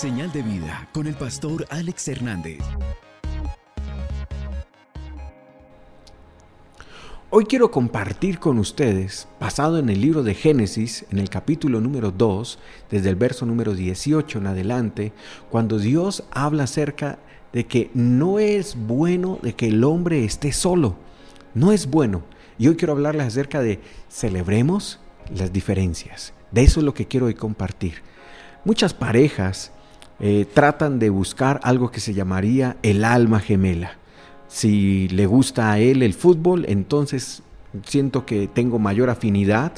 Señal de vida con el pastor Alex Hernández. Hoy quiero compartir con ustedes, basado en el libro de Génesis, en el capítulo número 2, desde el verso número 18 en adelante, cuando Dios habla acerca de que no es bueno de que el hombre esté solo. No es bueno. Y hoy quiero hablarles acerca de celebremos las diferencias. De eso es lo que quiero hoy compartir. Muchas parejas eh, tratan de buscar algo que se llamaría el alma gemela. Si le gusta a él el fútbol, entonces siento que tengo mayor afinidad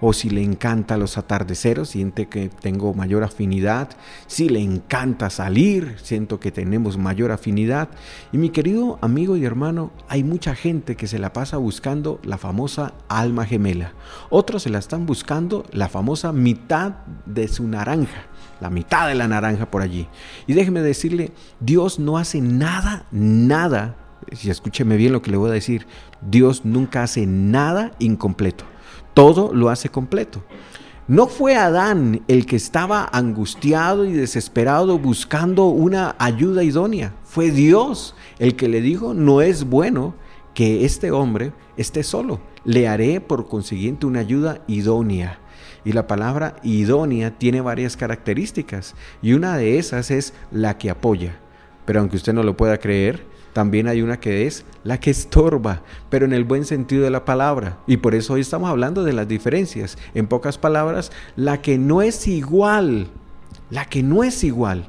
o si le encanta los atardeceros, siente que tengo mayor afinidad, si le encanta salir, siento que tenemos mayor afinidad. Y mi querido amigo y hermano, hay mucha gente que se la pasa buscando la famosa alma gemela. Otros se la están buscando la famosa mitad de su naranja, la mitad de la naranja por allí. Y déjeme decirle, Dios no hace nada, nada si escúcheme bien lo que le voy a decir, Dios nunca hace nada incompleto, todo lo hace completo. No fue Adán el que estaba angustiado y desesperado buscando una ayuda idónea, fue Dios el que le dijo, no es bueno que este hombre esté solo, le haré por consiguiente una ayuda idónea. Y la palabra idónea tiene varias características y una de esas es la que apoya. Pero aunque usted no lo pueda creer, también hay una que es la que estorba, pero en el buen sentido de la palabra. Y por eso hoy estamos hablando de las diferencias. En pocas palabras, la que no es igual, la que no es igual,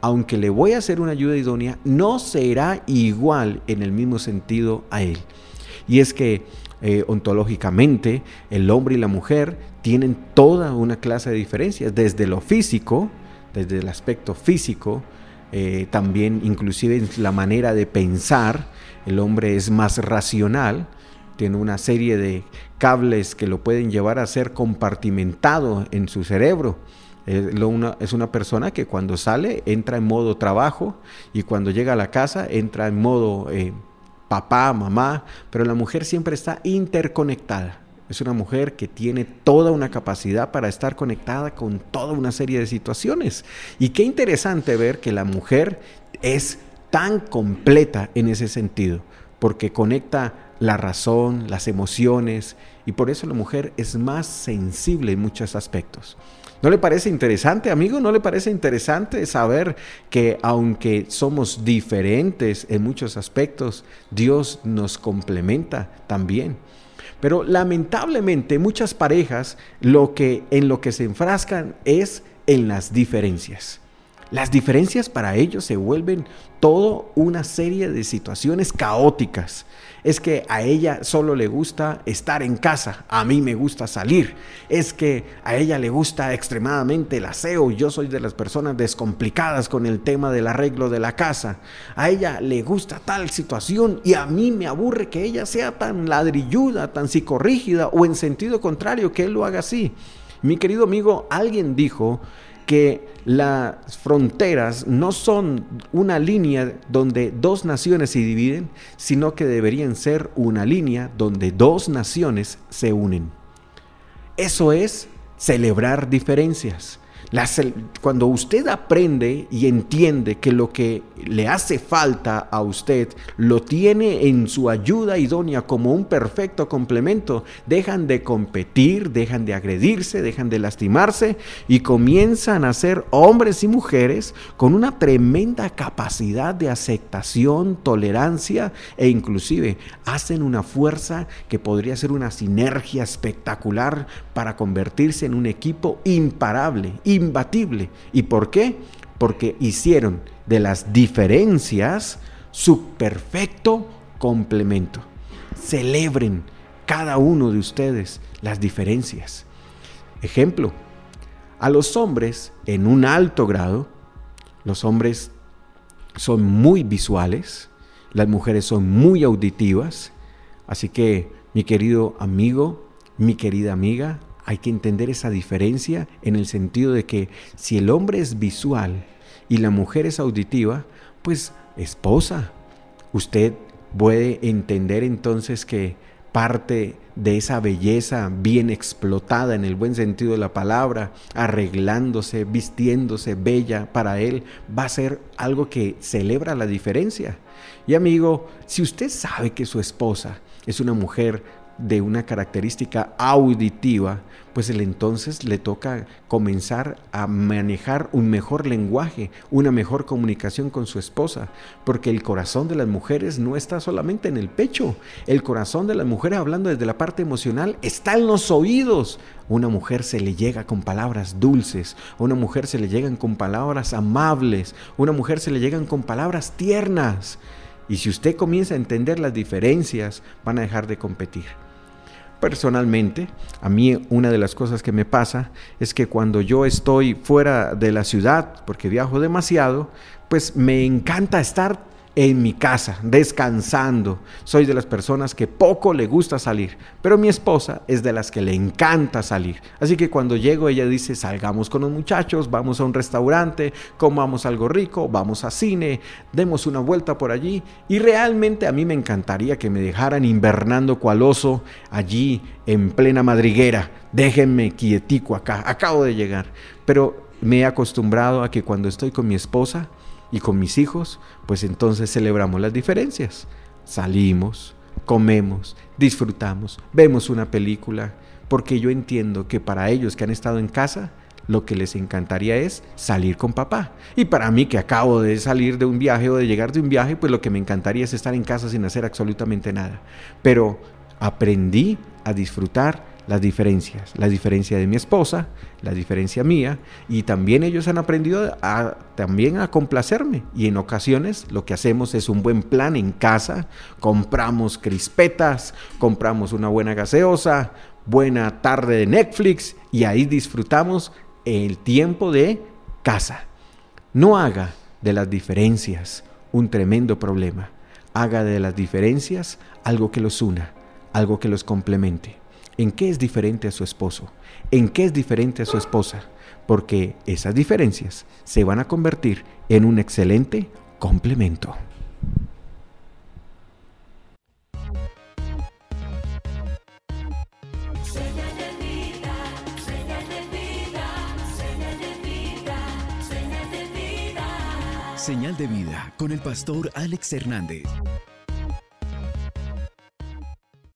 aunque le voy a hacer una ayuda idónea, no será igual en el mismo sentido a él. Y es que eh, ontológicamente el hombre y la mujer tienen toda una clase de diferencias, desde lo físico, desde el aspecto físico, eh, también inclusive la manera de pensar, el hombre es más racional, tiene una serie de cables que lo pueden llevar a ser compartimentado en su cerebro. es una persona que cuando sale entra en modo trabajo y cuando llega a la casa entra en modo eh, papá, mamá, pero la mujer siempre está interconectada. Es una mujer que tiene toda una capacidad para estar conectada con toda una serie de situaciones. Y qué interesante ver que la mujer es tan completa en ese sentido, porque conecta la razón, las emociones, y por eso la mujer es más sensible en muchos aspectos. ¿No le parece interesante, amigo? ¿No le parece interesante saber que aunque somos diferentes en muchos aspectos, Dios nos complementa también? Pero lamentablemente muchas parejas lo que en lo que se enfrascan es en las diferencias. Las diferencias para ellos se vuelven toda una serie de situaciones caóticas. Es que a ella solo le gusta estar en casa, a mí me gusta salir. Es que a ella le gusta extremadamente el aseo, yo soy de las personas descomplicadas con el tema del arreglo de la casa. A ella le gusta tal situación y a mí me aburre que ella sea tan ladrilluda, tan psicorrígida o en sentido contrario que él lo haga así. Mi querido amigo, alguien dijo que las fronteras no son una línea donde dos naciones se dividen, sino que deberían ser una línea donde dos naciones se unen. Eso es celebrar diferencias cuando usted aprende y entiende que lo que le hace falta a usted lo tiene en su ayuda idónea como un perfecto complemento, dejan de competir, dejan de agredirse, dejan de lastimarse y comienzan a ser hombres y mujeres con una tremenda capacidad de aceptación, tolerancia e inclusive hacen una fuerza que podría ser una sinergia espectacular para convertirse en un equipo imparable imbatible. ¿Y por qué? Porque hicieron de las diferencias su perfecto complemento. Celebren cada uno de ustedes las diferencias. Ejemplo, a los hombres en un alto grado, los hombres son muy visuales, las mujeres son muy auditivas, así que mi querido amigo, mi querida amiga, hay que entender esa diferencia en el sentido de que si el hombre es visual y la mujer es auditiva, pues esposa, usted puede entender entonces que parte de esa belleza bien explotada en el buen sentido de la palabra, arreglándose, vistiéndose bella para él, va a ser algo que celebra la diferencia. Y amigo, si usted sabe que su esposa es una mujer de una característica auditiva, pues el entonces le toca comenzar a manejar un mejor lenguaje, una mejor comunicación con su esposa, porque el corazón de las mujeres no está solamente en el pecho, el corazón de las mujeres, hablando desde la parte emocional, está en los oídos. Una mujer se le llega con palabras dulces, una mujer se le llegan con palabras amables, una mujer se le llegan con palabras tiernas. Y si usted comienza a entender las diferencias, van a dejar de competir. Personalmente, a mí una de las cosas que me pasa es que cuando yo estoy fuera de la ciudad, porque viajo demasiado, pues me encanta estar en mi casa, descansando. Soy de las personas que poco le gusta salir, pero mi esposa es de las que le encanta salir. Así que cuando llego ella dice, salgamos con los muchachos, vamos a un restaurante, comamos algo rico, vamos a cine, demos una vuelta por allí. Y realmente a mí me encantaría que me dejaran invernando cual oso allí en plena madriguera. Déjenme quietico acá, acabo de llegar. Pero me he acostumbrado a que cuando estoy con mi esposa, y con mis hijos, pues entonces celebramos las diferencias. Salimos, comemos, disfrutamos, vemos una película, porque yo entiendo que para ellos que han estado en casa, lo que les encantaría es salir con papá. Y para mí que acabo de salir de un viaje o de llegar de un viaje, pues lo que me encantaría es estar en casa sin hacer absolutamente nada. Pero aprendí a disfrutar las diferencias, la diferencia de mi esposa, la diferencia mía, y también ellos han aprendido a, también a complacerme. Y en ocasiones lo que hacemos es un buen plan en casa, compramos crispetas, compramos una buena gaseosa, buena tarde de Netflix, y ahí disfrutamos el tiempo de casa. No haga de las diferencias un tremendo problema. Haga de las diferencias algo que los una, algo que los complemente. ¿En qué es diferente a su esposo? ¿En qué es diferente a su esposa? Porque esas diferencias se van a convertir en un excelente complemento. Señal de vida con el pastor Alex Hernández.